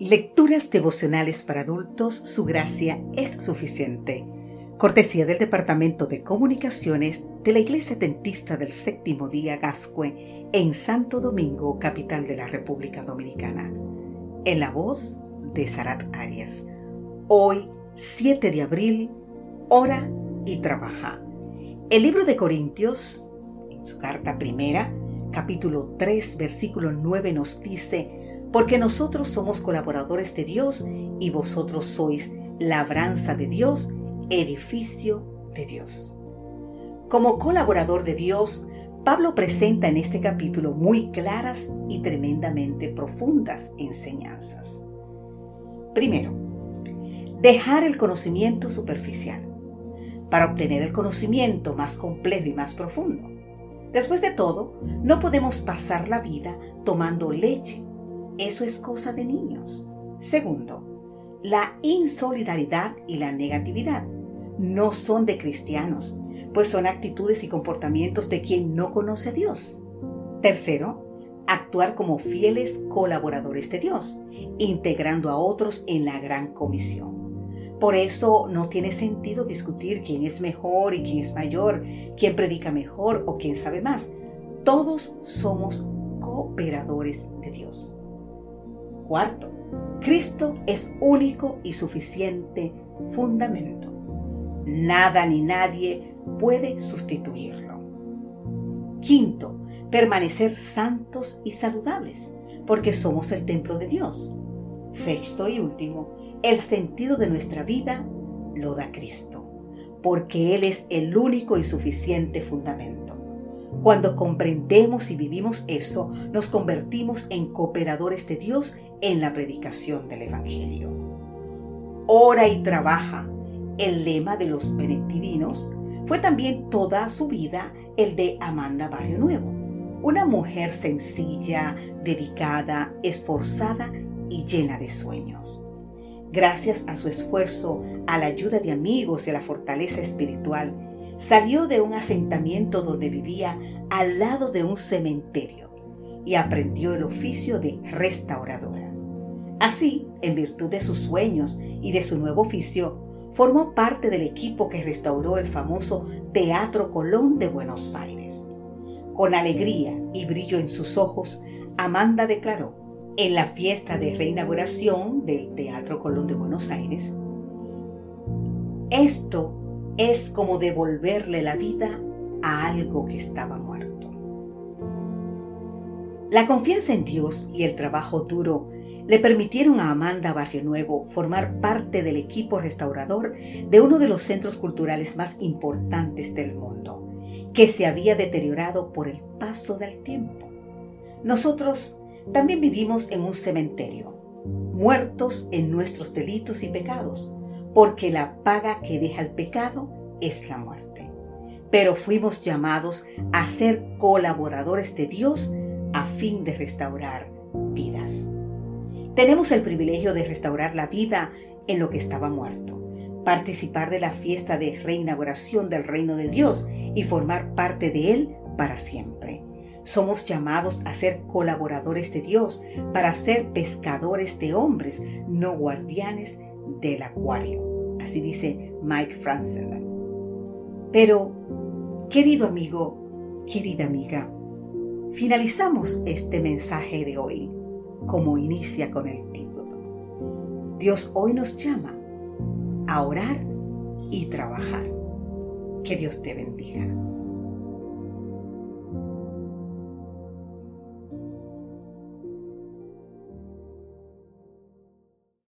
Lecturas devocionales para adultos, su gracia es suficiente. Cortesía del Departamento de Comunicaciones de la Iglesia Dentista del Séptimo Día Gascue en Santo Domingo, capital de la República Dominicana. En la voz de Sarat Arias. Hoy, 7 de abril, ora y trabaja. El libro de Corintios, en su carta primera, capítulo 3, versículo 9 nos dice, porque nosotros somos colaboradores de Dios y vosotros sois labranza de Dios, edificio de Dios. Como colaborador de Dios, Pablo presenta en este capítulo muy claras y tremendamente profundas enseñanzas. Primero, dejar el conocimiento superficial para obtener el conocimiento más complejo y más profundo. Después de todo, no podemos pasar la vida tomando leche eso es cosa de niños. Segundo, la insolidaridad y la negatividad no son de cristianos, pues son actitudes y comportamientos de quien no conoce a Dios. Tercero, actuar como fieles colaboradores de Dios, integrando a otros en la gran comisión. Por eso no tiene sentido discutir quién es mejor y quién es mayor, quién predica mejor o quién sabe más. Todos somos cooperadores de Dios. Cuarto, Cristo es único y suficiente fundamento. Nada ni nadie puede sustituirlo. Quinto, permanecer santos y saludables, porque somos el templo de Dios. Sexto y último, el sentido de nuestra vida lo da Cristo, porque Él es el único y suficiente fundamento. Cuando comprendemos y vivimos eso, nos convertimos en cooperadores de Dios en la predicación del Evangelio. Ora y trabaja. El lema de los benedictinos fue también toda su vida el de Amanda Barrio Nuevo, una mujer sencilla, dedicada, esforzada y llena de sueños. Gracias a su esfuerzo, a la ayuda de amigos y a la fortaleza espiritual, salió de un asentamiento donde vivía al lado de un cementerio y aprendió el oficio de restauradora. Así, en virtud de sus sueños y de su nuevo oficio, formó parte del equipo que restauró el famoso Teatro Colón de Buenos Aires. Con alegría y brillo en sus ojos, Amanda declaró en la fiesta de reinauguración del Teatro Colón de Buenos Aires, esto es como devolverle la vida a algo que estaba muerto. La confianza en Dios y el trabajo duro le permitieron a Amanda Barrio Nuevo formar parte del equipo restaurador de uno de los centros culturales más importantes del mundo, que se había deteriorado por el paso del tiempo. Nosotros también vivimos en un cementerio, muertos en nuestros delitos y pecados, porque la paga que deja el pecado es la muerte. Pero fuimos llamados a ser colaboradores de Dios a fin de restaurar vidas. Tenemos el privilegio de restaurar la vida en lo que estaba muerto, participar de la fiesta de reinauguración del reino de Dios y formar parte de él para siempre. Somos llamados a ser colaboradores de Dios para ser pescadores de hombres, no guardianes del acuario. Así dice Mike Franzen. Pero, querido amigo, querida amiga, finalizamos este mensaje de hoy como inicia con el título. Dios hoy nos llama a orar y trabajar. Que Dios te bendiga.